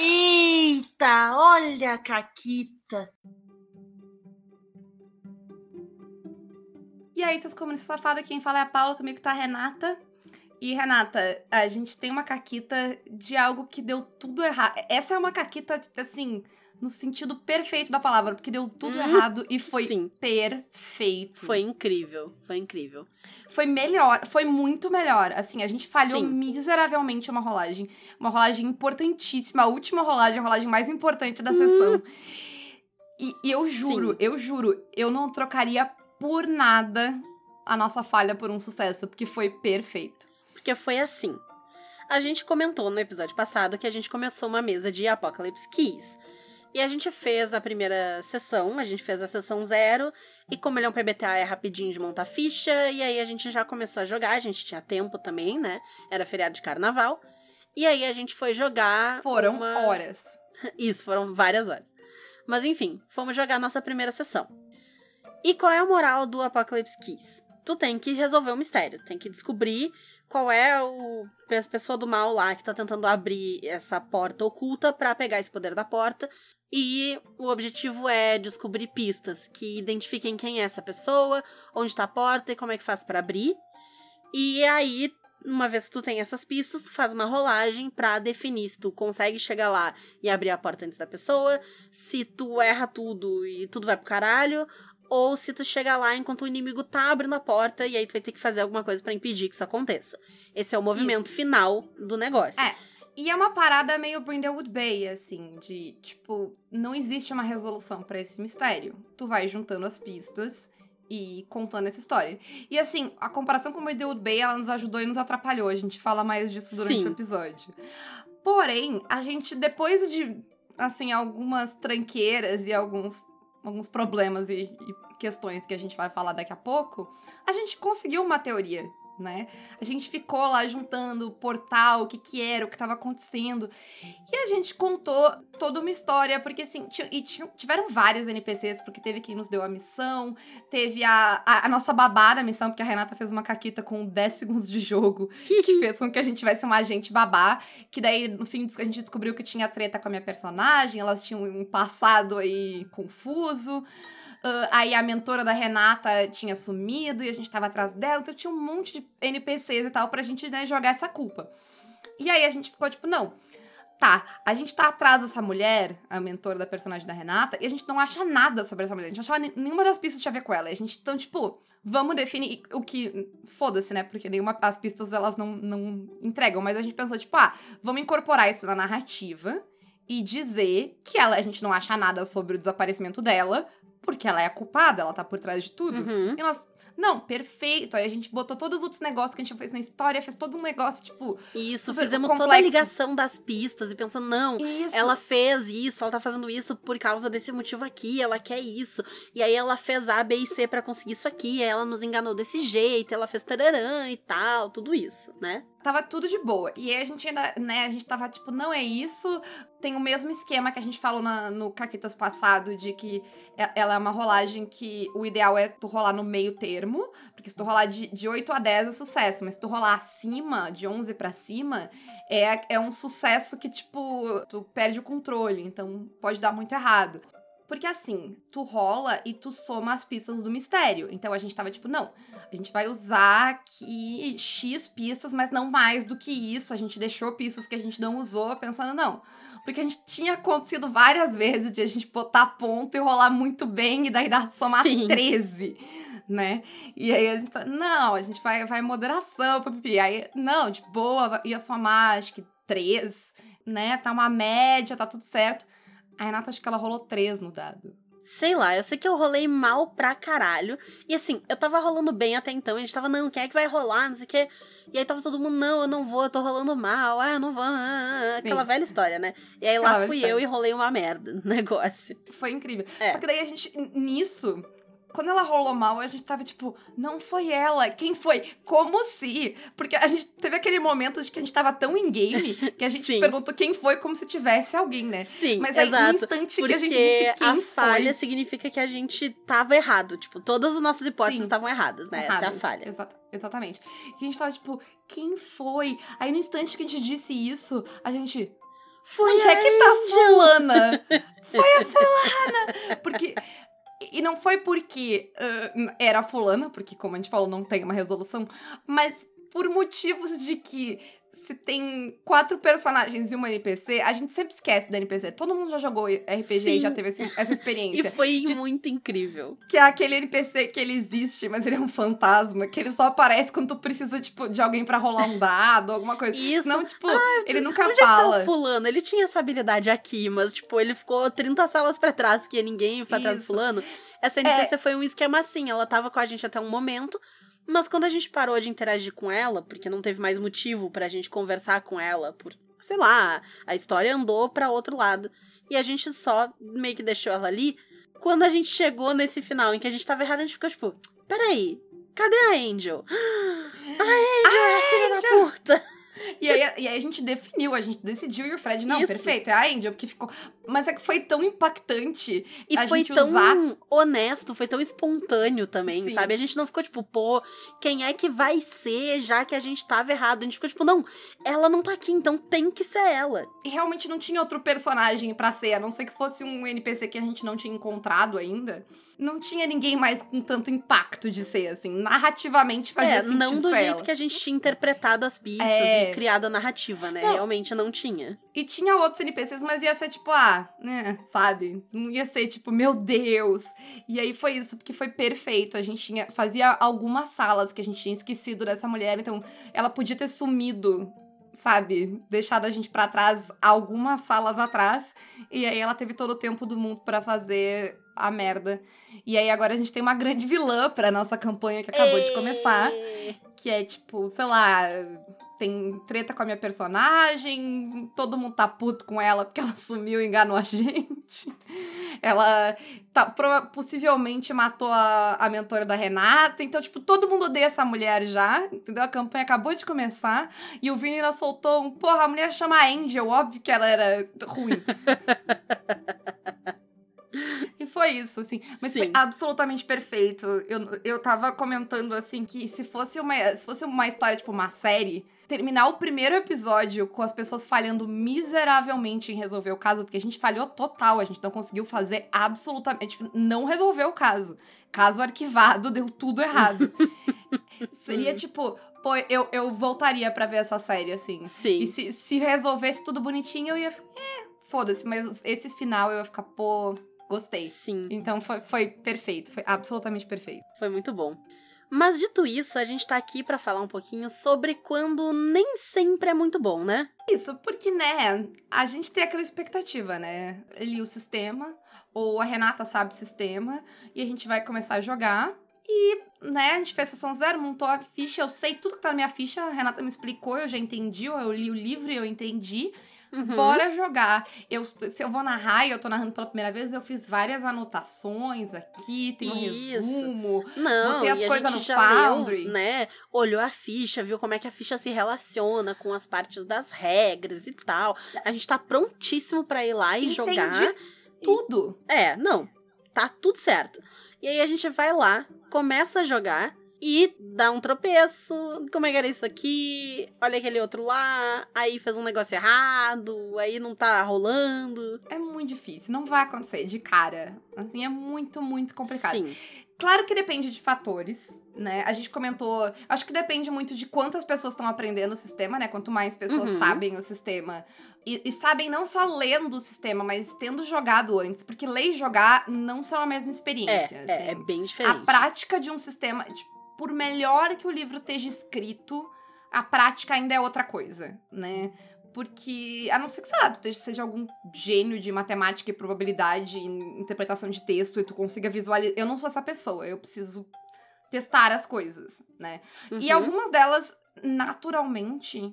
Eita, olha a Caquita. E aí, seus comunistas safados, quem fala é a Paula, comigo tá a Renata. E, Renata, a gente tem uma caquita de algo que deu tudo errado. Essa é uma caquita, assim, no sentido perfeito da palavra, porque deu tudo Hum, errado e foi sim. perfeito. Foi incrível, foi incrível. Foi melhor, foi muito melhor. Assim, a gente falhou Sim. miseravelmente uma rolagem. Uma rolagem importantíssima, a última rolagem, a rolagem mais importante Hum. da sessão. E, e eu Sim. juro, eu juro, eu não trocaria por nada a nossa falha por um sucesso, porque foi perfeito. Porque foi assim. A gente comentou no episódio passado que a gente começou uma mesa de Apocalypse Keys. E a gente fez a primeira sessão, a gente fez a sessão zero, e como ele é um PBTA, é rapidinho de montar ficha, e aí a gente já começou a jogar, a gente tinha tempo também, né? Era feriado de carnaval. E aí a gente foi jogar. Foram uma... horas. Isso, foram várias horas. Mas enfim, fomos jogar a nossa primeira sessão. E qual é a moral do Apocalypse Keys? Tu tem que resolver o mistério, tem que descobrir qual é o a pessoa do mal lá que tá tentando abrir essa porta oculta pra pegar esse poder da porta. E o objetivo é descobrir pistas que identifiquem quem é essa pessoa, onde tá a porta e como é que faz pra abrir. E aí, uma vez que tu tem essas pistas, tu faz uma rolagem pra definir se tu consegue chegar lá e abrir a porta antes da pessoa, se tu erra tudo e tudo vai pro caralho, ou se tu chega lá enquanto o inimigo tá abrindo a porta e aí tu vai ter que fazer alguma coisa pra impedir que isso aconteça. Esse é o movimento Isso. final do negócio. É. E é uma parada meio Brindlewood Bay, assim, de, tipo, não existe uma resolução pra esse mistério. Tu vai juntando as pistas e contando essa história. E, assim, a comparação com Brindlewood Bay, ela nos ajudou e nos atrapalhou. A gente fala mais disso durante Sim. o episódio. Porém, a gente, depois de, assim, algumas tranqueiras e alguns, alguns problemas e, e questões que a gente vai falar daqui a pouco, a gente conseguiu uma teoria né? A gente ficou lá juntando o portal, o que que era, o que tava acontecendo. E a gente contou toda uma história, porque assim, e tiveram vários NPCs, porque teve quem nos deu a missão, teve a, a, a nossa babá da missão, porque a Renata fez uma caquita com 10 segundos de jogo, que fez com que a gente tivesse uma agente babá, que daí no fim a gente descobriu que tinha treta com a minha personagem, elas tinham um passado aí confuso. Ah, aí a mentora da Renata tinha sumido e a gente tava atrás dela, então tinha um monte de NPCs e tal pra gente né, jogar essa culpa. E aí a gente ficou tipo, não. Tá, a gente tá atrás dessa mulher, a mentora da personagem da Renata, e a gente não acha nada sobre essa mulher. A gente não achava nenhuma das pistas tinha a ver com ela. A gente, então, tipo, vamos definir o que. Foda-se, né? Porque nenhuma. As pistas elas não, não entregam. Mas a gente pensou, tipo, ah, vamos incorporar isso na narrativa e dizer que ela, a gente não acha nada sobre o desaparecimento dela, porque ela é a culpada, ela tá por trás de tudo. Uhum. E nós. Não, perfeito. Aí a gente botou todos os outros negócios que a gente fez na história, fez todo um negócio, tipo. Isso, fizemos toda a complexo. ligação das pistas e pensando, não, Isso. ela fez isso, ela tá fazendo isso por causa desse motivo aqui, ela quer isso. E aí ela fez A, B e C pra conseguir isso aqui, aí ela nos enganou desse jeito, ela fez tararã e tal, tudo isso, né? Tava tudo de boa. E aí a gente ainda, né, a gente tava tipo, não é isso. Tem o mesmo esquema que a gente falou na- no Caquitas passado, de que e- ela é uma rolagem que o ideal é tu rolar no meio termo. Porque se tu rolar de, de 8 a 10 é sucesso, mas se tu rolar acima, de 11 pra cima, é, é um sucesso que, tipo, tu perde o controle. Então pode dar muito errado. Porque assim, tu rola e tu soma as pistas do mistério. Então a gente tava tipo, não, a gente vai usar aqui X pistas, mas não mais do que isso. A gente deixou pistas que a gente não usou, pensando, não. Porque a gente tinha acontecido várias vezes de a gente botar ponto e rolar muito bem e daí dar somar Sim. 13, né? E aí a gente tá, não, a gente vai, vai em moderação, pipi. Aí, não, de boa, ia somar, acho que 3, né? Tá uma média, tá tudo certo. A Renata, acho que ela rolou 3 no dado. Sei lá, eu sei que eu rolei mal pra caralho. E assim, eu tava rolando bem até então. A gente tava, não, quem é que vai rolar? Não sei o quê. E aí tava todo mundo, não, eu não vou, eu tô rolando mal. Ah, eu não vou. ah, ah, ah. Aquela velha história, né? E aí Aquela lá fui história. eu e rolei uma merda no negócio. Foi incrível. É. Só que daí a gente, nisso, quando ela rolou mal, a gente tava tipo, não foi ela, quem foi? Como se? Porque a gente teve aquele momento de que a gente tava tão em game que a gente Sim. perguntou quem foi como se tivesse alguém, né? Sim, Mas aí, no exato. instante que a gente disse quem a foi. falha significa que a gente tava errado. Tipo, todas as nossas hipóteses Sim. estavam erradas, né? Essa é a Erradas. falha. Exata- exatamente. E a gente tava tipo, quem foi? Aí no instante que a gente disse isso, a gente. Foi Onde a é que tá Angel. fulana? Foi a fulana! Porque. E não foi porque ah, era fulana, porque, como a gente falou, não tem uma resolução, mas por motivos de que se tem quatro personagens e uma NPC, a gente sempre esquece da NPC. Todo mundo já jogou RPG e Sim. já teve esse- essa E experiência. foi De- muito incrível. Que é aquele NPC que ele existe, mas ele é um fantasma, que ele só aparece quando tu precisa, tipo, de alguém pra rolar um dado, alguma coisa. Isso. Senão, tipo, ele nunca Onde é tá fala. o fulano? Ele tinha essa habilidade aqui, mas, tipo, ele ficou 30 salas pra trás, porque ninguém foi atrás do fulano. Essa NPC foi um esquema assim, ela tava com a gente até um momento, mas quando a gente parou de interagir com ela, porque não teve mais motivo pra gente conversar com ela, por, sei lá, a história andou pra outro lado, e a gente só meio que deixou ela ali. Quando a gente chegou nesse final em que a gente tava errado, a gente ficou tipo, peraí, cadê a Angel? A Angel é a filha da puta! E aí, e aí a gente definiu, a gente decidiu e o Fred, não, Isso. perfeito, é a Angel, porque ficou. Mas é que foi tão impactante E a foi gente tão usar. honesto, foi tão espontâneo também, Sim. sabe? A gente não ficou tipo, pô, quem é que vai ser, já que a gente tava errado? A gente ficou tipo, não, ela não tá aqui, então tem que ser ela. E realmente não tinha outro personagem pra ser, a não ser que fosse um NPC que a gente não tinha encontrado ainda. Não tinha ninguém mais com tanto impacto de ser, assim. Narrativamente fazia é, sentido não do jeito ela. que a gente tinha interpretado as pistas É. e criado a narrativa, né? Não. Realmente não tinha. E tinha outros NPCs, mas ia ser tipo, ah, né, sabe? Não ia ser tipo, meu Deus. E aí foi isso, porque foi perfeito. A gente tinha, fazia algumas salas que a gente tinha esquecido dessa mulher, então ela podia ter sumido, sabe? Deixado a gente pra trás algumas salas atrás. E aí ela teve todo o tempo do mundo pra fazer a merda. E aí agora a gente tem uma grande vilã pra nossa campanha que acabou de começar que é tipo, sei lá, tem treta com a minha personagem, todo mundo tá puto com ela porque ela sumiu e enganou a gente. Ela tá, possivelmente matou a, a mentora da Renata, então, tipo, todo mundo odeia essa mulher já, entendeu? A campanha acabou de começar e o Vini ainda soltou um, porra, a mulher chama Angel, óbvio que ela era ruim. Foi isso, assim. Mas foi Sim. absolutamente perfeito. Eu, eu tava comentando, assim, que se fosse uma, se fosse uma história, tipo, uma série, terminar o primeiro episódio com as pessoas falhando miseravelmente em resolver o caso, porque a gente falhou total, a gente não conseguiu fazer absolutamente, tipo, não resolveu o caso. Caso arquivado, deu tudo errado. Seria tipo, pô, eu, eu voltaria pra ver essa série, assim. Sim. E se, se resolvesse tudo bonitinho, eu ia ficar, é, foda-se, mas esse final eu ia ficar, pô, gostei. Sim, Então foi, foi perfeito, foi absolutamente perfeito. foi muito bom. Mas dito isso, a gente tá aqui pra falar um pouquinho sobre quando nem sempre é muito bom, né? Isso, porque, né, a gente tem aquela expectativa, né? Ali o sistema, ou a Renata sabe o sistema, e a gente vai começar a jogar. E, né, a gente fez sessão zero, montou a ficha, eu sei tudo que tá na minha ficha, a Renata me explicou, eu já entendi, eu li o livro e eu entendi. Uhum. Bora jogar. Eu, se eu vou narrar e eu tô narrando pela primeira vez, eu fiz várias anotações aqui, tem um Isso. resumo. Não, Botei as e coisas no já Foundry. leu, né? Olhou a ficha, viu como é que a ficha se relaciona com as partes das regras e tal. A gente tá prontíssimo pra ir lá e Entendi jogar. Tudo. É, não. Tá tudo certo. E aí a gente vai lá, começa a jogar e dá um tropeço. Como é que era isso aqui? Olha aquele outro lá. Aí fez um negócio errado. Aí não tá rolando. É muito difícil, não vai acontecer de cara. Assim, é muito, muito complicado. Sim. Claro que depende de fatores, né? A gente comentou, acho que depende muito de quantas pessoas estão aprendendo o sistema, né? Quanto mais pessoas Uhum. sabem o sistema. E, e sabem não só lendo o sistema, mas tendo jogado antes. Porque ler e jogar não são a mesma experiência. É, é, é assim. bem A diferente. prática de um sistema, tipo, por melhor que o livro esteja escrito, a prática ainda é outra coisa, né? Porque, a não ser que, sei lá, tu seja algum gênio de matemática e probabilidade e interpretação de texto e tu consiga visualizar. Eu não sou essa pessoa, eu preciso testar as coisas, né? E Uhum. algumas delas, naturalmente,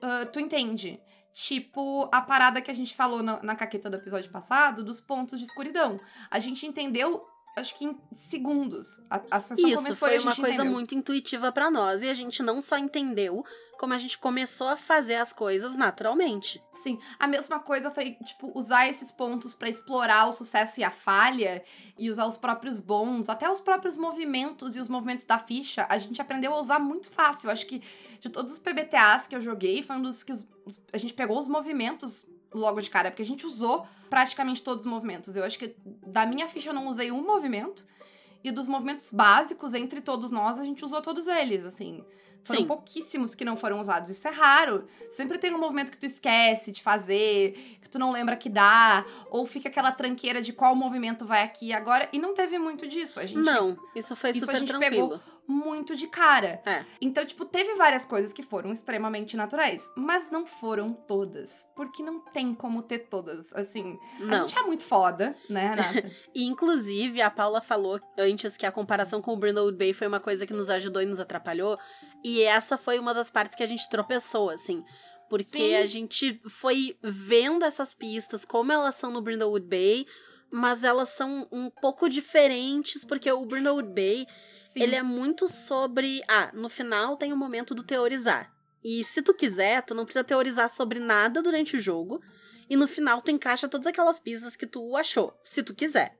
ah, tu entende. Tipo, a parada que a gente falou na, na caqueta do episódio passado, dos pontos de escuridão. A gente entendeu, acho que em segundos. A, a sessão Isso começou e foi a uma gente coisa entendeu. muito intuitiva pra nós. E a gente não só entendeu, como a gente começou a fazer as coisas naturalmente. Sim, a mesma coisa foi, tipo, usar esses pontos pra explorar o sucesso e a falha, e usar os próprios bons, até os próprios movimentos e os movimentos da ficha, a gente aprendeu a usar muito fácil. Acho que de todos os PBTAs que eu joguei, foi um dos que a gente pegou os movimentos logo de cara, porque a gente usou praticamente todos os movimentos. Eu acho que da minha ficha eu não usei um movimento. E dos movimentos básicos, entre todos nós, a gente usou todos eles, assim. Foram Sim. pouquíssimos que não foram usados. Isso é raro. Sempre tem um movimento que tu esquece de fazer, que tu não lembra que dá, ou fica aquela tranqueira de qual movimento vai aqui e agora. E não teve muito disso. A gente Não, isso foi Isso a super gente tranquilo. pegou muito de cara. É. Então, tipo, teve várias coisas que foram extremamente naturais, mas não foram todas. Porque não tem como ter todas. Assim, a Não. gente é muito foda, né, Renata? E, inclusive, a Paula falou antes que a comparação com o Brindlewood Bay foi uma coisa que nos ajudou e nos atrapalhou. E essa foi uma das partes que a gente tropeçou, assim. Porque Sim. a gente foi vendo essas pistas, como elas são no Brindlewood Bay, mas elas são um pouco diferentes, porque o Brindlewood Bay, Sim. ele é muito sobre... Ah, no final tem o momento do teorizar. E se tu quiser, tu não precisa teorizar sobre nada durante o jogo. E no final tu encaixa todas aquelas pistas que tu achou. Se tu quiser.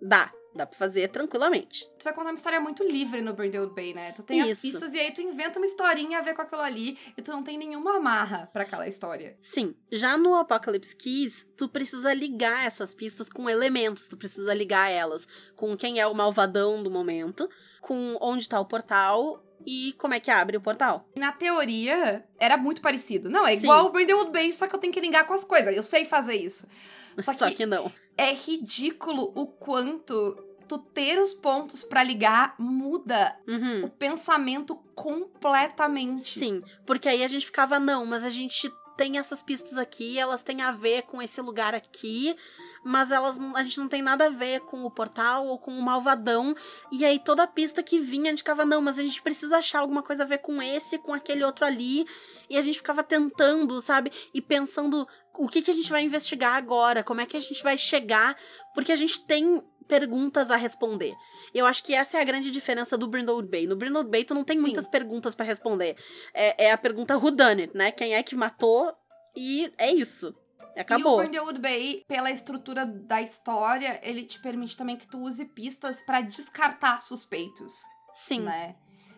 Dá. Dá pra fazer tranquilamente. Tu vai contar uma história muito livre no Brindlewood Bay, né? Tu tem as Isso. pistas e aí tu inventa uma historinha a ver com aquilo ali e tu não tem nenhuma amarra pra aquela história. Sim, já no Apocalypse Keys, tu precisa ligar essas pistas com elementos, tu precisa ligar elas com quem é o malvadão do momento, com onde tá o portal e como é que abre o portal. Na teoria, era muito parecido. Não, é Sim. igual o Brindlewood Bay, só que eu tenho que ligar com as coisas. Eu sei fazer isso. Só Só que- que não. É ridículo o quanto tu ter os pontos pra ligar muda Uhum. o pensamento completamente. Sim, porque aí a gente ficava, não, mas a gente tem essas pistas aqui, elas têm a ver com esse lugar aqui, mas elas a gente não tem nada a ver com o portal ou com o malvadão. E aí toda pista que vinha, a gente ficava, não, mas a gente precisa achar alguma coisa a ver com esse, com aquele outro ali. E a gente ficava tentando, sabe? E pensando o que, que a gente vai investigar agora, como é que a gente vai chegar, porque a gente tem perguntas a responder. Eu acho que essa é a grande diferença do Brindlewood Bay. No Brindlewood Bay, tu não tem Sim. muitas perguntas pra responder. É, é a pergunta who done it, né? Quem é que matou? E é isso. E o Acabou. Brindlewood Bay, pela estrutura da história, ele te permite também que tu use pistas pra descartar suspeitos. Sim. né?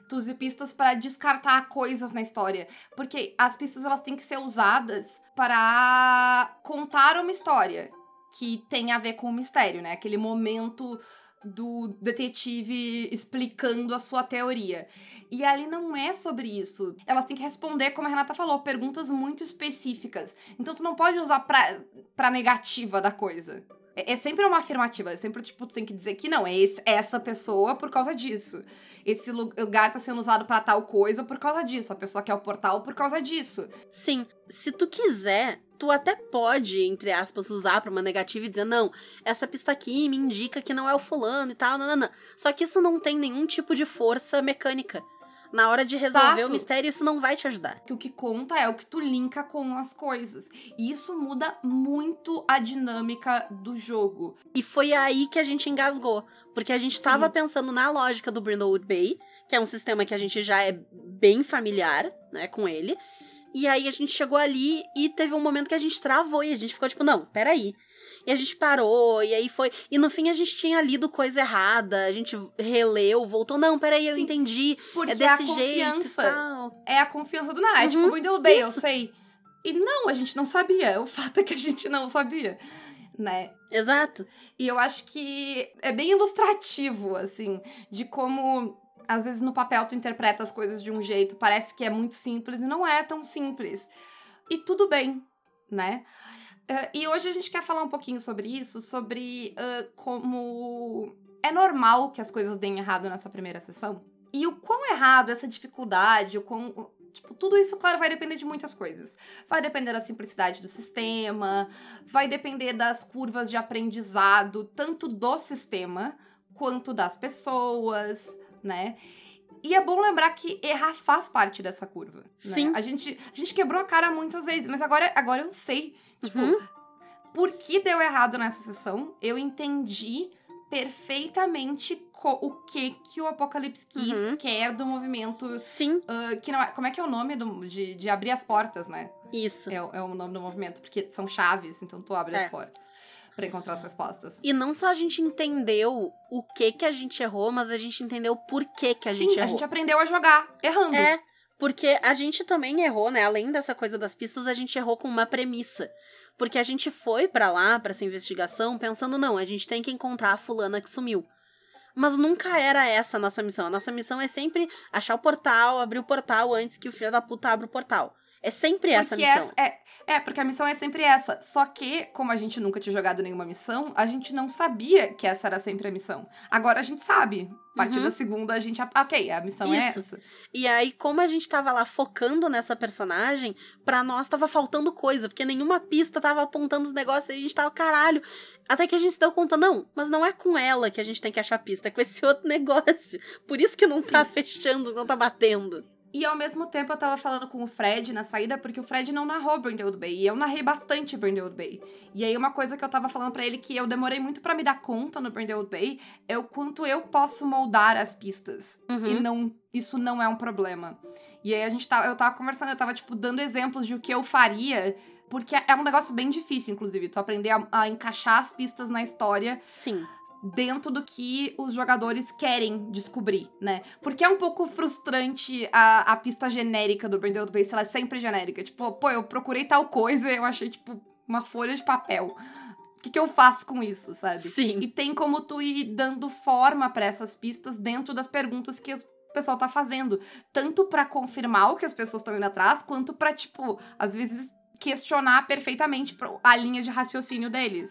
Tu use pistas para descartar coisas na história, porque as pistas elas têm que ser usadas para contar uma história que tem a ver com o mistério, né? Aquele momento do detetive explicando a sua teoria. E ali não é sobre isso. Elas têm que responder, como a Renata falou, perguntas muito específicas. Então tu não pode usar pra, pra negativa da coisa. É, é sempre uma afirmativa. É sempre, tipo, tu tem que dizer que não, é esse- essa pessoa por causa disso. Esse lu- lugar tá sendo usado pra tal coisa por causa disso. A pessoa quer o portal por causa disso. Sim. Se tu quiser, tu até pode, entre aspas, usar pra uma negativa e dizer, não, essa pista aqui me indica que não é o fulano e tal, não. Só que isso não tem nenhum tipo de força mecânica. Na hora de resolver Exato. o mistério, isso não vai te ajudar. Que o que conta é o que tu linka com as coisas. E isso muda muito a dinâmica do jogo. E foi aí que a gente engasgou. Porque a gente tava Sim. pensando na lógica do Brindlewood Bay, que é um sistema que a gente já é bem familiar, né, com ele. E aí a gente chegou ali e teve um momento que a gente travou e a gente ficou tipo, não, peraí. E a gente parou, e aí foi. E no fim a gente tinha lido coisa errada, a gente releu, voltou, não, peraí, eu Sim, entendi. Porque é desse a jeito confiança tal. é a confiança do Nath. É Uhum, tipo, Brindlewood Bay, eu isso. sei. E não, a gente não sabia. O fato é que a gente não sabia, né? Exato. E eu acho que é bem ilustrativo, assim, de como às vezes no papel tu interpreta as coisas de um jeito, parece que é muito simples e não é tão simples. E tudo bem, né? Eh, e hoje a gente quer falar um pouquinho sobre isso, sobre eh, como é normal que as coisas deem errado nessa primeira sessão. E o quão errado, essa dificuldade, o quão. Tipo, tudo isso, claro, vai depender de muitas coisas. Vai depender da simplicidade do sistema, vai depender das curvas de aprendizado, tanto do sistema quanto das pessoas, né? E é bom lembrar que errar faz parte dessa curva. né? Sim. A, gente, a gente quebrou a cara muitas vezes, mas agora, agora eu sei. Tipo, Uhum. por que deu errado nessa sessão? Eu entendi perfeitamente o que que o Apocalipse Kiss Uhum. quer do movimento. Sim, ah, que não é, como é que é o nome do- de, de abrir as portas, né? isso. É, o- é o nome do movimento, porque são chaves, então tu abre É. as portas pra encontrar as respostas. E não só a gente entendeu o que que a gente errou, mas a gente entendeu por que que a Sim, gente errou. a gente aprendeu a jogar errando. É, porque a gente também errou, né? Além dessa coisa das pistas, a gente errou com uma premissa. Porque a gente foi pra lá, pra essa investigação, pensando, não, a gente tem que encontrar a fulana que sumiu. Mas nunca era essa a nossa missão. A nossa missão é sempre achar o portal, abrir o portal antes que o filho da puta abra o portal. É sempre essa a Porque missão. é, é, porque a missão é sempre essa. Só que, como a gente nunca tinha jogado nenhuma missão, a gente não sabia que essa era sempre a missão. Agora a gente sabe. A partir Uhum. da segunda, a gente. Ok, a missão é Isso. essa. E aí, como a gente tava lá focando nessa personagem, pra nós tava faltando coisa, porque nenhuma pista tava apontando os negócios e a gente tava, caralho. Até que a gente se deu conta, não, mas não é com ela que a gente tem que achar pista, é com esse outro negócio. Por isso que não tá fechando, não tá batendo. E ao mesmo tempo eu tava falando com o Fred na saída, porque o Fred não narrou Brindlewood Bay. E eu narrei bastante Brindlewood Bay. E aí uma coisa que eu tava falando pra ele que eu demorei muito pra me dar conta no Brindlewood Bay é o quanto eu posso moldar as pistas. Uhum. E não, isso não é um problema. E aí a gente tava, eu tava conversando, eu tava, tipo, dando exemplos de o que eu faria. Porque é um negócio bem difícil, inclusive, tu aprender a, a encaixar as pistas na história Sim. Dentro do que os jogadores querem descobrir, né? Porque é um pouco frustrante a, a pista genérica do Brindlewood Bay, se ela é sempre genérica. Tipo, pô, eu procurei tal coisa e eu achei, tipo, uma folha de papel. O que, que eu faço com isso, sabe? Sim. E tem como tu ir dando forma pra essas pistas dentro das perguntas que os- o pessoal tá fazendo. Tanto pra confirmar o que as pessoas estão indo atrás, quanto pra, tipo, às vezes questionar perfeitamente a linha de raciocínio deles,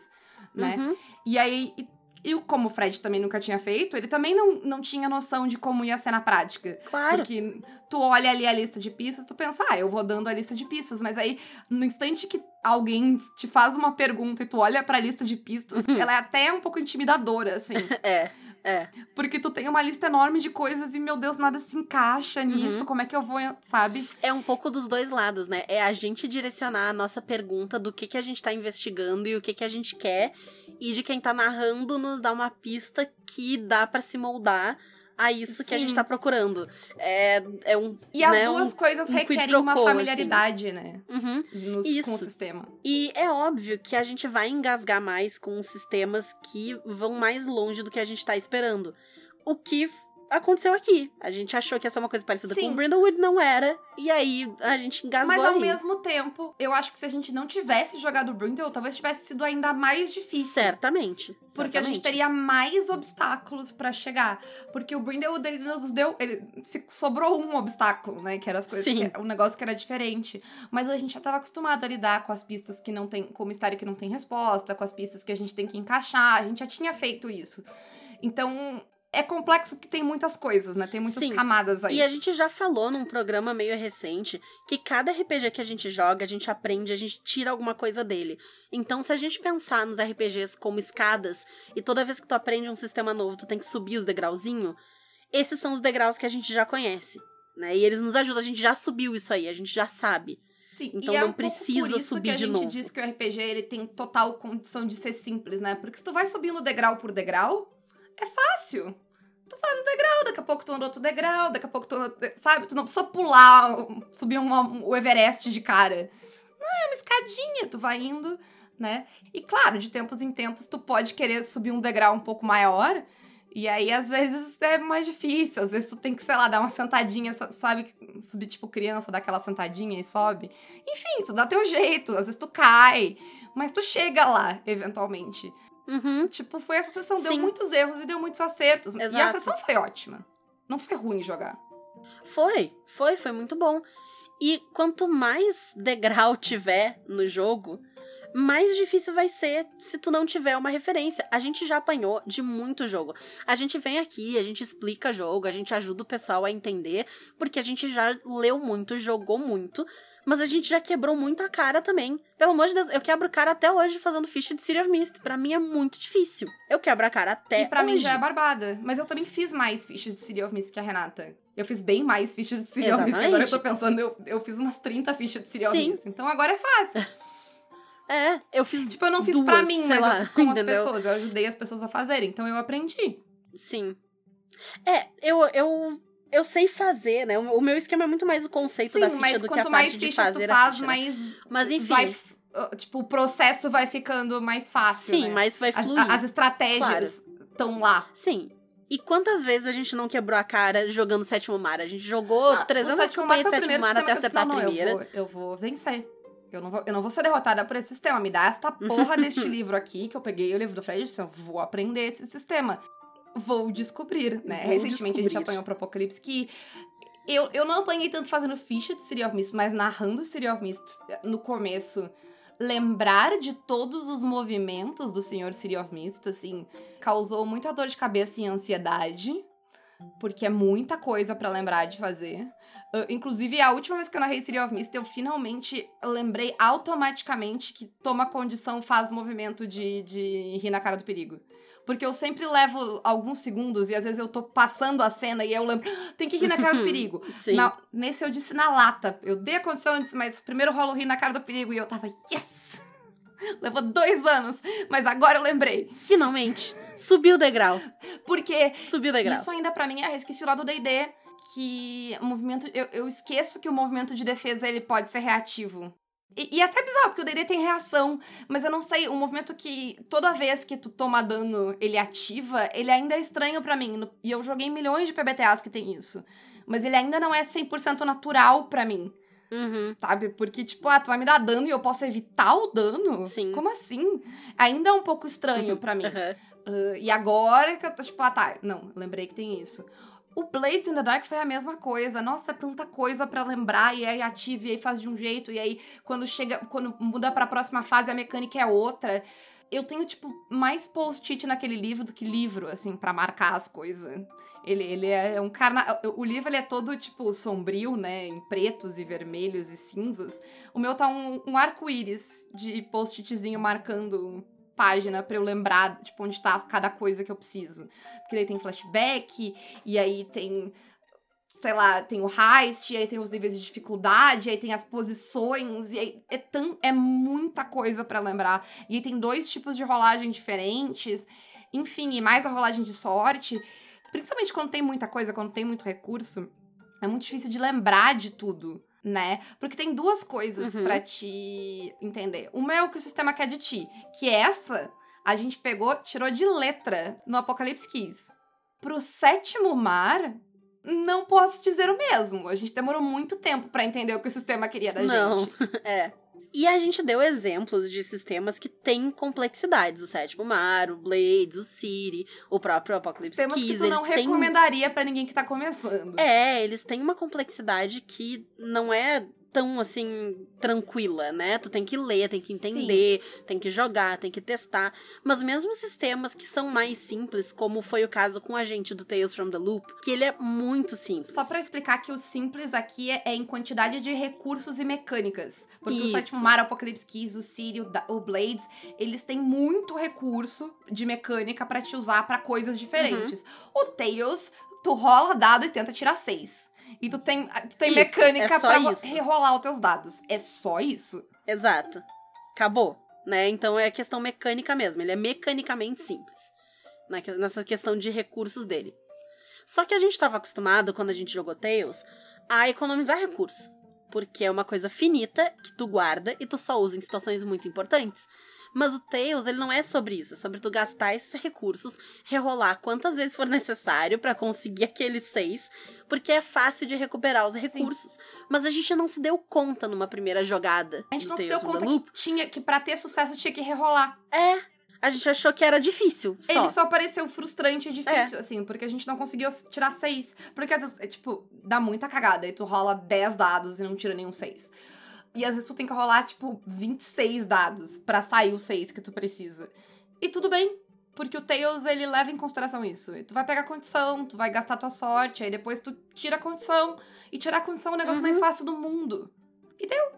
né? Uhum. E aí, e, como o Fred também nunca tinha feito, ele também não, não tinha noção de como ia ser na prática. Claro. Porque tu olha ali a lista de pistas, tu pensa, ah, eu vou dando a lista de pistas. Mas aí, no instante que alguém te faz uma pergunta e tu olha pra lista de pistas, Uhum. ela é até um pouco intimidadora, assim. É, é. porque tu tem uma lista enorme de coisas e, meu Deus, nada se encaixa Uhum. nisso. Como é que eu vou, sabe? É um pouco dos dois lados, né? É a gente direcionar a nossa pergunta do que, que a gente tá investigando e o que, que a gente quer, e de quem tá narrando nos dar uma pista que dá pra se moldar a isso que a Sim. gente tá procurando. É, é um. E as né, duas um- coisas um requerem uma assim. familiaridade, né? Uhum. Nos, Isso. com o sistema. E é óbvio que a gente vai engasgar mais com sistemas que vão mais longe do que a gente tá esperando. O que aconteceu aqui. A gente achou que ia ser uma coisa parecida Sim. com Brindlewood, não era. E aí a gente engasgou Mas ao ali. mesmo tempo, eu acho que se a gente não tivesse jogado Brindle, talvez tivesse sido ainda mais difícil. Certamente. Porque a gente certamente. teria mais obstáculos pra chegar. Porque o Brindle, ele nos deu. Ele fi- sobrou um obstáculo, né? Que era as coisas. Sim. Que, o negócio que era diferente. Mas a gente já tava acostumado a lidar com as pistas que não tem. Com o mistério que não tem resposta, com as pistas que a gente tem que encaixar. A gente já tinha feito isso. Então. É complexo porque tem muitas coisas, né? Tem muitas Sim. camadas aí. E a gente já falou num programa meio recente que cada RPG que a gente joga, a gente aprende, a gente tira alguma coisa dele. Então, se a gente pensar nos RPGs como escadas, e toda vez que tu aprende um sistema novo, tu tem que subir os degrauzinhos, esses são os degraus que a gente já conhece. Né? E eles nos ajudam, a gente já subiu isso aí, a gente já sabe. Sim, Então e é não um precisa por isso subir que a gente novo. diz que o RPG ele tem total condição de ser simples, né? Porque se tu vai subindo degrau por degrau, é fácil. Tu vai no degrau, daqui a pouco tu anda outro degrau, daqui a pouco tu sabe? Tu não precisa pular, subir uma- o Everest de cara. Não, é uma escadinha, tu vai indo, né? E claro, de tempos em tempos tu pode querer subir um degrau um pouco maior, e aí, às vezes, é mais difícil. Às vezes, tu tem que, sei lá, dar uma sentadinha, sa- sabe? Subir, tipo, criança, dar aquela sentadinha e sobe. Enfim, tu dá teu jeito. Às vezes, tu cai. Mas tu chega lá, eventualmente. Uhum. Tipo, foi essa sessão. Deu Sim. muitos erros e deu muitos acertos. E a Exato. sessão foi ótima. Não foi ruim jogar. Foi, foi, foi muito bom. E quanto mais degrau tiver no jogo, mais difícil vai ser se tu não tiver uma referência. A gente já apanhou de muito jogo. A gente vem aqui, a gente explica jogo, a gente ajuda o pessoal a entender, porque a gente já leu muito, jogou muito, mas a gente já quebrou muito a cara também. Pelo amor de Deus, eu quebro cara até hoje fazendo ficha de City of Mist. Pra mim é muito difícil. Eu quebro a cara até e pra hoje. mim já é barbada. Mas eu também fiz mais fichas de City of Mist que a Renata. Eu fiz bem mais fichas de City of Mist. Exatamente. Agora eu tô pensando, eu, eu fiz umas 30 fichas de City of. Mist. Então agora é fácil. É, eu fiz Tipo, eu não fiz duas, pra mim, mas lá, eu fiz com as entendeu? pessoas. Eu ajudei as pessoas a fazerem. Então eu aprendi. Sim. É, eu, eu, eu sei fazer, né? O meu esquema é muito mais o conceito Sim, da ficha do que quanto a mais parte de fazer tu a faz, ficha. mais. Mas enfim. Vai, uh, tipo, o processo vai ficando mais fácil. Sim, né? mas vai As, fluir. as estratégias estão lá. Sim. E quantas vezes a gente não quebrou a cara jogando sétimo mar? A gente jogou Ah, 300 o sétimo campanhas mar de sétimo mar até acertar a não, não, primeira. Eu vou, eu vou vencer. Eu não, vou, eu não vou ser derrotada por esse sistema. Me dá esta porra deste livro aqui, que eu peguei o livro do Fred e disse, eu vou aprender esse sistema. Vou descobrir, né? Vou Recentemente a gente descobrir. apanhou pro Apocalipse que... Eu, eu não apanhei tanto fazendo ficha de City of Mist, mas narrando City of Mist no começo... Lembrar de todos os movimentos do Senhor City of Mist, assim, causou muita dor de cabeça e ansiedade, porque é muita coisa pra lembrar de fazer. Uh, inclusive, a última vez que eu narrei City of Mist, eu finalmente lembrei automaticamente que toma condição faz movimento de, de rir na cara do perigo. Porque eu sempre levo alguns segundos e às vezes eu tô passando a cena e eu lembro, "Ah, tem que rir na cara do perigo. Sim. Na- nesse eu disse na lata. Eu dei a condição, eu disse, mas primeiro rola o rir na cara do perigo. E eu tava, yes! Levou dois anos, mas agora eu lembrei. Finalmente. Subiu o degrau. Porque Subiu o degrau. isso ainda pra mim é resquício lá do D&D, que o movimento... Eu, eu esqueço que o movimento de defesa, ele pode ser reativo. E, e é até bizarro, porque o D&D tem reação, mas eu não sei, o movimento que toda vez que tu toma dano, ele ativa, ele ainda é estranho pra mim. E eu joguei milhões de PBTAs que tem isso. Mas ele ainda não é 100% natural pra mim, Uhum. sabe? Porque, tipo, ah, tu vai me dar dano e eu posso evitar o dano? Sim. Como assim? Ainda é um pouco estranho pra mim. Aham. Ah, e agora que eu tô tipo, ah tá, não, lembrei que tem isso. O Blades in the Dark foi a mesma coisa. Nossa, tanta coisa pra lembrar, e aí ativa, e aí faz de um jeito, e aí quando chega, quando muda pra próxima fase, a mecânica é outra. Eu tenho, tipo, mais post-it naquele livro do que livro, assim, pra marcar as coisas. Ele, ele é um carna... O livro, ele é todo, tipo, sombrio, né? Em pretos e vermelhos e cinzas. O meu tá um, um arco-íris de post-itzinho marcando página pra eu lembrar, tipo, onde tá cada coisa que eu preciso. Porque daí tem flashback, e aí tem, sei lá, tem o heist, aí tem os níveis de dificuldade, aí tem as posições, e aí é, tão, é muita coisa pra lembrar. E aí tem dois tipos de rolagem diferentes, enfim, e mais a rolagem de sorte. Principalmente quando tem muita coisa, quando tem muito recurso, é muito difícil de lembrar de tudo. Né? Porque tem duas coisas Uhum. pra te entender. Uma é o que o sistema quer de ti, que essa a gente pegou, tirou de letra no Apocalipse Keys. Pro sétimo mar, não posso dizer o mesmo. A gente demorou muito tempo pra entender o que o sistema queria da Não. gente. É. E a gente deu exemplos de sistemas que têm complexidades. O Sétimo Mar, o Blades, o City, o próprio Apocalypse Sistemas Keys. que tu não tem... recomendaria pra ninguém que tá começando. É, eles têm uma complexidade que não é tão assim tranquila, né? Tu tem que ler, tem que entender, tem que jogar, tem que testar. Mas mesmo sistemas que são mais simples, como foi o caso com a gente do Tales from the Loop, que ele é muito simples. Só pra explicar que o simples aqui é, é em quantidade de recursos e mecânicas. Porque o Isso. Sétimo Mar, o Apocalipse Keys, o Siri, o, Da- o Blades, eles têm muito recurso de mecânica pra te usar pra coisas diferentes. Uhum. O Tails, tu rola dado e tenta tirar seis. E tu tem, tu tem Isso, mecânica é pra isso. rerolar os teus dados. É só isso. Exato. Acabou, né? Então é questão mecânica mesmo. Ele é mecanicamente simples. né? Nessa questão de recursos dele. Só que a gente estava acostumado, quando a gente jogou Tails, a economizar recurso. Porque é uma coisa finita que tu guarda e tu só usa em situações muito importantes. Mas o Tails, ele não é sobre isso. É sobre tu gastar esses recursos, rerolar quantas vezes for necessário pra conseguir aqueles seis, porque é fácil de recuperar os recursos. Mas a gente não se deu conta numa primeira jogada. A gente não se Tales deu conta que, tinha, que pra ter sucesso tinha que rerolar. É. A gente achou que era difícil. Só. Ele só pareceu frustrante e difícil, assim, porque a gente não conseguiu tirar seis. Porque às vezes, é, tipo, dá muita cagada e tu rola 10 dados e não tira nenhum seis. E às vezes tu tem que rolar, tipo, 26 dados pra sair o seis que tu precisa. E tudo bem, porque o Tails, ele leva em consideração isso. E tu vai pegar condição, tu vai gastar tua sorte, aí depois tu tira a condição. E tirar a condição é o negócio Uhum. mais fácil do mundo.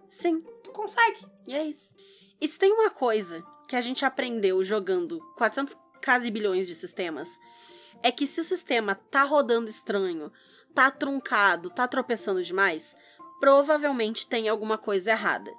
Sim. Tu consegue. E é isso. E se tem uma coisa que a gente aprendeu jogando 400 quase bilhões de sistemas, é que se o sistema tá rodando estranho, tá truncado, tá tropeçando demais, provavelmente tem alguma coisa errada.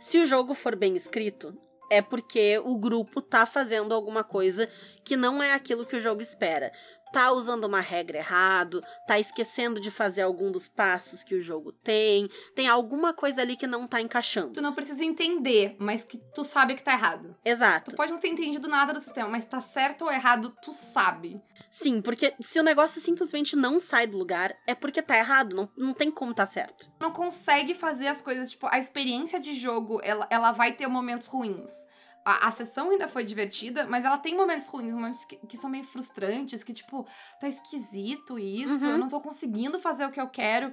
Se o jogo for bem escrito, é porque o grupo tá fazendo alguma coisa que não é aquilo que o jogo espera. tá usando uma regra errado, tá esquecendo de fazer algum dos passos que o jogo tem, tem alguma coisa ali que não tá encaixando. Tu não precisa entender, mas que tu sabe que tá errado. Exato. Tu pode não ter entendido nada do sistema, mas tá certo ou errado, tu sabe. Sim, porque se o negócio simplesmente não sai do lugar, é porque tá errado, não, não tem como tá certo. Não consegue fazer as coisas, tipo, a experiência de jogo, ela, ela vai ter momentos ruins a, a, sessão ainda foi divertida, mas ela tem momentos ruins, momentos que, que são meio frustrantes, que, tipo, tá esquisito isso, uhum. eu não tô conseguindo fazer o que eu quero.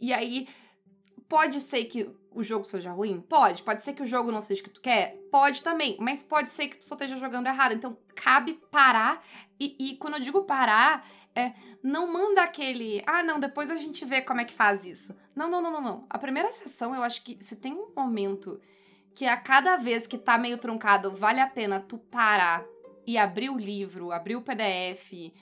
E aí, pode ser que o jogo seja ruim? Pode. Pode ser que o jogo não seja o que tu quer? Pode também. Mas pode ser que tu só esteja jogando errado. Então, cabe parar. E, e quando eu digo parar, é não manda aquele. Ah, não, depois a gente vê como é que faz isso. Não, não, não, não, não. A primeira sessão, eu acho que se tem um momento que a cada vez que tá meio truncado, vale a pena tu parar e abrir o livro, abrir o PDF,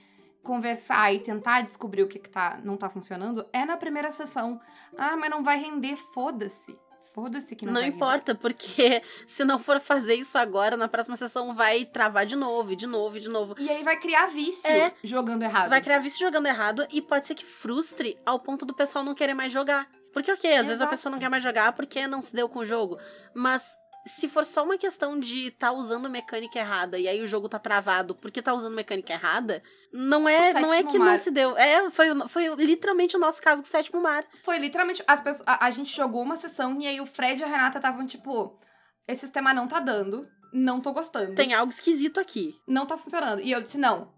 conversar e tentar descobrir o que, que tá, não tá funcionando, é na primeira sessão. Ah, mas não vai render, foda-se. Foda-se que não, não importa, render. porque se não for fazer isso agora, na próxima sessão vai travar de novo, de novo, de novo. E aí vai criar vício é, jogando errado. Vai criar vício jogando errado e pode ser que frustre ao ponto do pessoal não querer mais jogar. Porque, ok, às Exato. vezes a pessoa não quer mais jogar porque não se deu com o jogo. Mas se for só uma questão de tá usando mecânica errada e aí o jogo tá travado porque tá usando mecânica errada, não é, não é que mar. não se deu. É, foi, foi literalmente o nosso caso com o sétimo mar. Foi literalmente. As pessoas, a, a gente jogou uma sessão e aí o Fred e a Renata estavam tipo: esse sistema não tá dando, não tô gostando. Tem algo esquisito aqui. Não tá funcionando. E eu disse: não,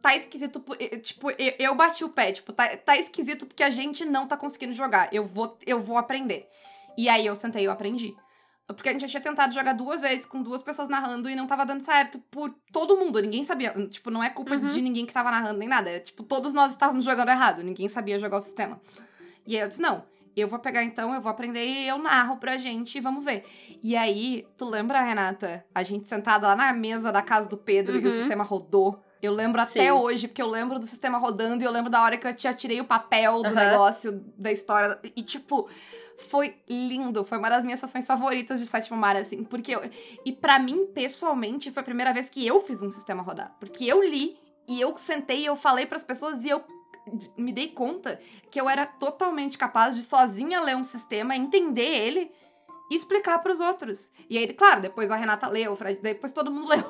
tá esquisito. Tipo, eu bati o pé, tipo, tá, tá esquisito porque a gente não tá conseguindo jogar. Eu vou, eu vou aprender. E aí eu sentei e eu aprendi. Porque a gente já tinha tentado jogar duas vezes com duas pessoas narrando e não tava dando certo por todo mundo. Ninguém sabia. Tipo, não é culpa uhum. de ninguém que tava narrando nem nada. É, tipo, todos nós estávamos jogando errado. Ninguém sabia jogar o sistema. E aí eu disse: não, eu vou pegar então, eu vou aprender e eu narro pra gente e vamos ver. E aí, tu lembra, Renata? A gente sentada lá na mesa da casa do Pedro uhum. e o sistema rodou. Eu lembro Sim. até hoje, porque eu lembro do sistema rodando e eu lembro da hora que eu já tirei o papel do uhum. negócio, da história. E, tipo, foi lindo. Foi uma das minhas sessões favoritas de Sétimo Mar, assim. Porque eu, E para mim, pessoalmente, foi a primeira vez que eu fiz um sistema rodar. Porque eu li e eu sentei e eu falei para as pessoas e eu me dei conta que eu era totalmente capaz de sozinha ler um sistema, entender ele e explicar para os outros. E aí, claro, depois a Renata leu, o Fred, depois todo mundo leu.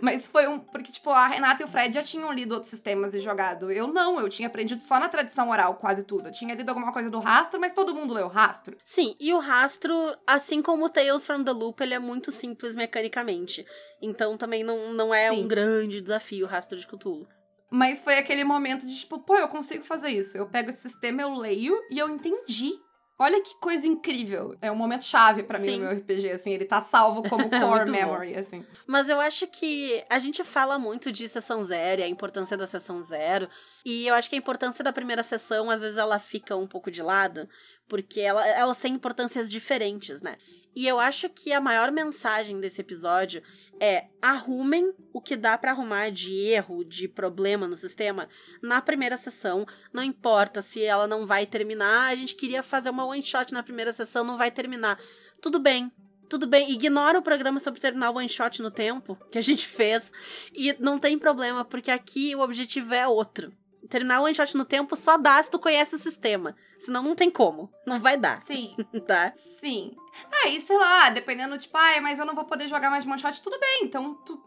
Mas foi um. Porque, tipo, a Renata e o Fred já tinham lido outros sistemas e jogado. Eu não, eu tinha aprendido só na tradição oral, quase tudo. Eu tinha lido alguma coisa do rastro, mas todo mundo leu rastro. Sim, e o rastro, assim como o Tales from the Loop, ele é muito simples mecanicamente. Então também não, não é Sim. um grande desafio o rastro de Cthulhu. Mas foi aquele momento de tipo, pô, eu consigo fazer isso. Eu pego esse sistema, eu leio e eu entendi Olha que coisa incrível. É um momento chave para mim no meu RPG, assim. Ele tá salvo como core memory, bom. assim. Mas eu acho que a gente fala muito de sessão zero e a importância da sessão zero. E eu acho que a importância da primeira sessão, às vezes, ela fica um pouco de lado. Porque ela, elas têm importâncias diferentes, né? E eu acho que a maior mensagem desse episódio é arrumem o que dá para arrumar de erro, de problema no sistema na primeira sessão. Não importa se ela não vai terminar, a gente queria fazer uma one shot na primeira sessão, não vai terminar. Tudo bem. Tudo bem, ignora o programa sobre terminar o one shot no tempo que a gente fez. E não tem problema, porque aqui o objetivo é outro terminar o one shot no tempo só dá se tu conhece o sistema. Senão não tem como. Não vai dar. Sim. tá? Sim. Aí, sei lá, dependendo, tipo, ah, mas eu não vou poder jogar mais de one shot, tudo bem. Então, tu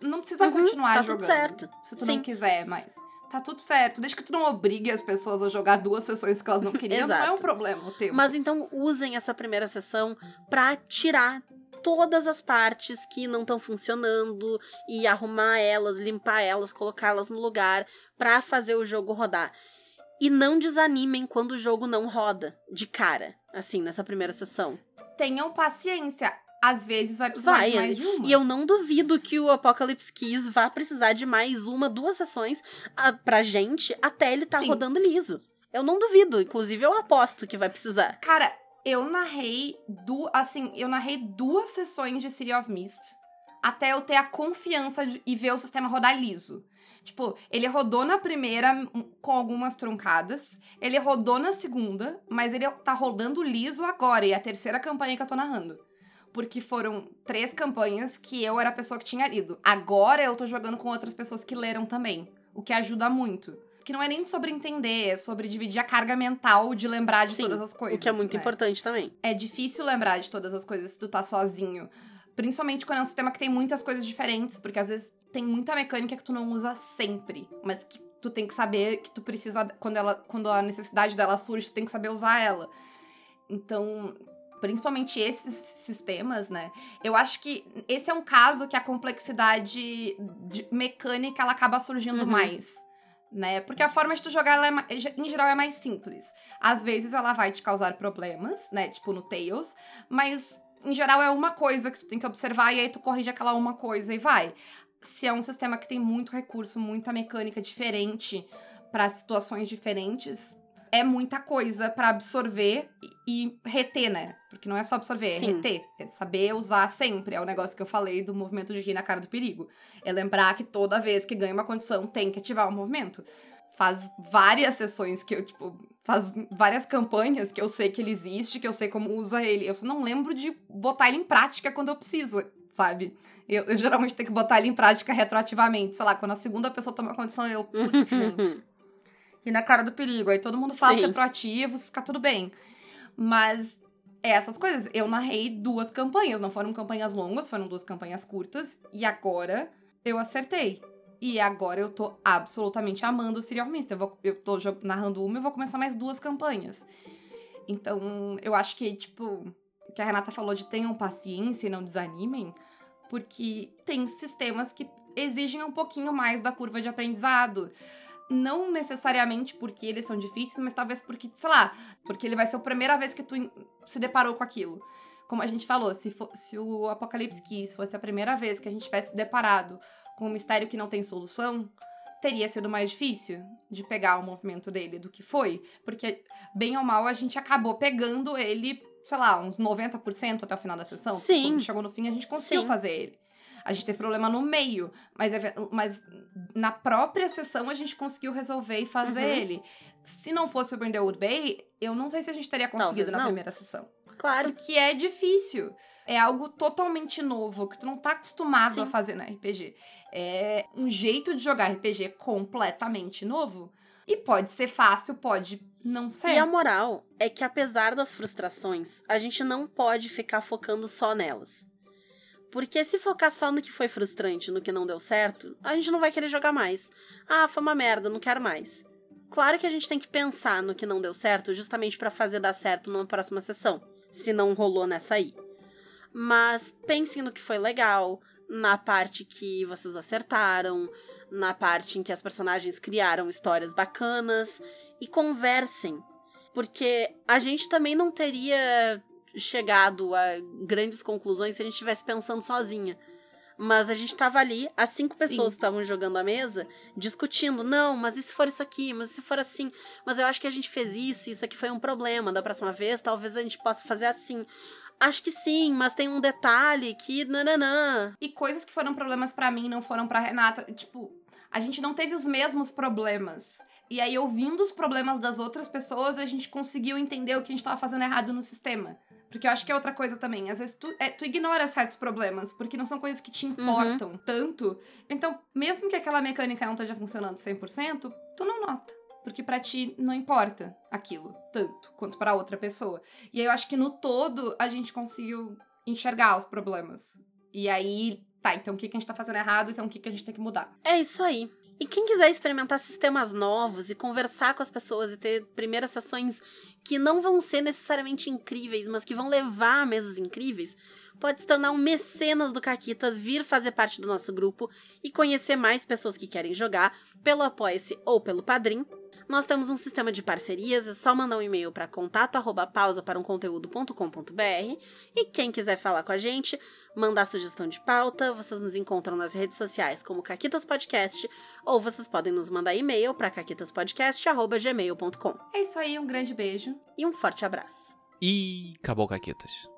não precisa uhum, continuar tá jogando. Tudo certo. Se tu Sim. não quiser mais. Tá tudo certo. Desde que tu não obrigue as pessoas a jogar duas sessões que elas não queriam, não é um problema o tempo. Mas então usem essa primeira sessão pra tirar todas as partes que não estão funcionando e arrumar elas, limpar elas, colocá-las no lugar para fazer o jogo rodar. E não desanimem quando o jogo não roda de cara, assim, nessa primeira sessão. Tenham paciência. Às vezes vai precisar vai, de mais de uma. E eu não duvido que o Apocalypse Keys vá precisar de mais uma, duas sessões a, pra gente até ele tá Sim. rodando liso. Eu não duvido, inclusive eu aposto que vai precisar. Cara, eu narrei du assim, eu narrei duas sessões de City of Mist até eu ter a confiança de, e ver o sistema rodar liso. Tipo, ele rodou na primeira hum, com algumas truncadas, ele rodou na segunda, mas ele tá rodando liso agora, e é a terceira campanha que eu tô narrando. porque foram três campanhas que eu era a pessoa que tinha lido. Agora eu tô jogando com outras pessoas que leram também, o que ajuda muito. Que não é nem sobre entender, é sobre dividir a carga mental de lembrar de Sim, todas as coisas. O que é muito né? importante também. É difícil lembrar de todas as coisas se tu tá sozinho. Principalmente quando é um sistema que tem muitas coisas diferentes, porque às vezes tem muita mecânica que tu não usa sempre, mas que tu tem que saber que tu precisa quando ela quando a necessidade dela surge, tu tem que saber usar ela. Então, principalmente esses sistemas, né? Eu acho que esse é um caso que a complexidade de- mecânica ela acaba surgindo Uhum. mais. Né? Porque a forma de tu jogar, ela é em geral, é mais simples. Às vezes ela vai te causar problemas, né? Tipo no Tails, mas em geral é uma coisa que tu tem que observar e aí tu corrige aquela uma coisa e vai. Se é um sistema que tem muito recurso, muita mecânica diferente para situações diferentes, é muita coisa pra absorver e, reter, né? Porque não é só absorver, é Sim. reter. É saber usar sempre. É o negócio que eu falei do movimento de rir na cara do perigo. É lembrar que toda vez que ganha uma condição tem que ativar o movimento. Faz várias sessões que eu, tipo, faz várias campanhas que eu sei que ele existe, que eu sei como usa ele. Eu só não lembro de botar ele em prática quando eu preciso, sabe? Eu, eu geralmente tenho que botar ele em prática retroativamente. Sei lá, quando a segunda pessoa toma condição, eu, putz, gente. E na cara do perigo. Aí todo mundo fala Sim. retroativo, fica tudo bem. Mas é essas coisas. Eu narrei duas campanhas, não foram campanhas longas, foram duas campanhas curtas. E agora eu acertei. E agora eu tô absolutamente amando o Serial Mist. Eu, vou, eu tô narrando uma e vou começar mais duas campanhas. Então, eu acho que, tipo, o que a Renata falou de tenham paciência e não desanimem, porque tem sistemas que exigem um pouquinho mais da curva de aprendizado. Não necessariamente porque eles são difíceis, mas talvez porque, sei lá, porque ele vai ser a primeira vez que tu se deparou com aquilo. Como a gente falou, se, fo- se o Apocalipse Kiss fosse a primeira vez que a gente tivesse deparado com um mistério que não tem solução, teria sido mais difícil de pegar o movimento dele do que foi. Porque, bem ou mal, a gente acabou pegando ele, sei lá, uns 90% até o final da sessão. Sim. Quando chegou no fim, a gente conseguiu Sim. fazer ele. A gente teve problema no meio, mas, eve- mas na própria sessão a gente conseguiu resolver e fazer Uhum. ele. Se não fosse o Brindlewood Bay, eu não sei se a gente teria conseguido Talvez na não. primeira sessão. Claro. Porque é difícil. É algo totalmente novo, que tu não tá acostumado Sim. a fazer na RPG. É um jeito de jogar RPG completamente novo. E pode ser fácil, pode não ser. E a moral é que, apesar das frustrações, a gente não pode ficar focando só nelas. Porque se focar só no que foi frustrante, no que não deu certo, a gente não vai querer jogar mais. Ah, foi uma merda, não quero mais. Claro que a gente tem que pensar no que não deu certo, justamente pra fazer dar certo numa próxima sessão, se não rolou nessa aí. Mas pensem no que foi legal, na parte que vocês acertaram, na parte em que as personagens criaram histórias bacanas e conversem. Porque a gente também não teria chegado a grandes conclusões se a gente estivesse pensando sozinha. Mas a gente tava ali, as cinco Sim. pessoas que estavam jogando a mesa, discutindo. Não, mas e se for isso aqui? Mas e se for assim? Mas eu acho que a gente fez isso, isso aqui foi um problema. Da próxima vez, talvez a gente possa fazer assim. Acho que sim, mas tem um detalhe que. Nananã. E coisas que foram problemas pra mim não foram pra Renata. Tipo, a gente não teve os mesmos problemas. E aí, ouvindo os problemas das outras pessoas, a gente conseguiu entender o que a gente tava fazendo errado no sistema. Porque eu acho que é outra coisa também. Às vezes tu, é, tu ignora certos problemas, porque não são coisas que te importam tanto. Então, mesmo que aquela mecânica não esteja funcionando 100%, tu não nota. Porque pra ti não importa aquilo tanto quanto pra outra pessoa. E aí eu acho que no todo a gente conseguiu enxergar os problemas. E aí, tá, então o que, que a gente tá fazendo errado, então o que, que a gente tem que mudar. É isso aí. E quem quiser experimentar sistemas novos e conversar com as pessoas e ter primeiras sessões que não vão ser necessariamente incríveis, mas que vão levar a mesas incríveis, pode se tornar um mecenas do Caquitas, vir fazer parte do nosso grupo e conhecer mais pessoas que querem jogar pelo Apoia-se ou pelo Padrim. Nós temos um sistema de parcerias, é só mandar um e-mail para contato arroba pausa para um conteúdo.com.br e quem quiser falar com a gente, mandar sugestão de pauta, vocês nos encontram nas redes sociais como Caquitas Podcast ou vocês podem nos mandar e-mail para caquitaspodcast@gmail.com. É isso aí, um grande beijo. E um forte abraço. E acabou, Caquetas.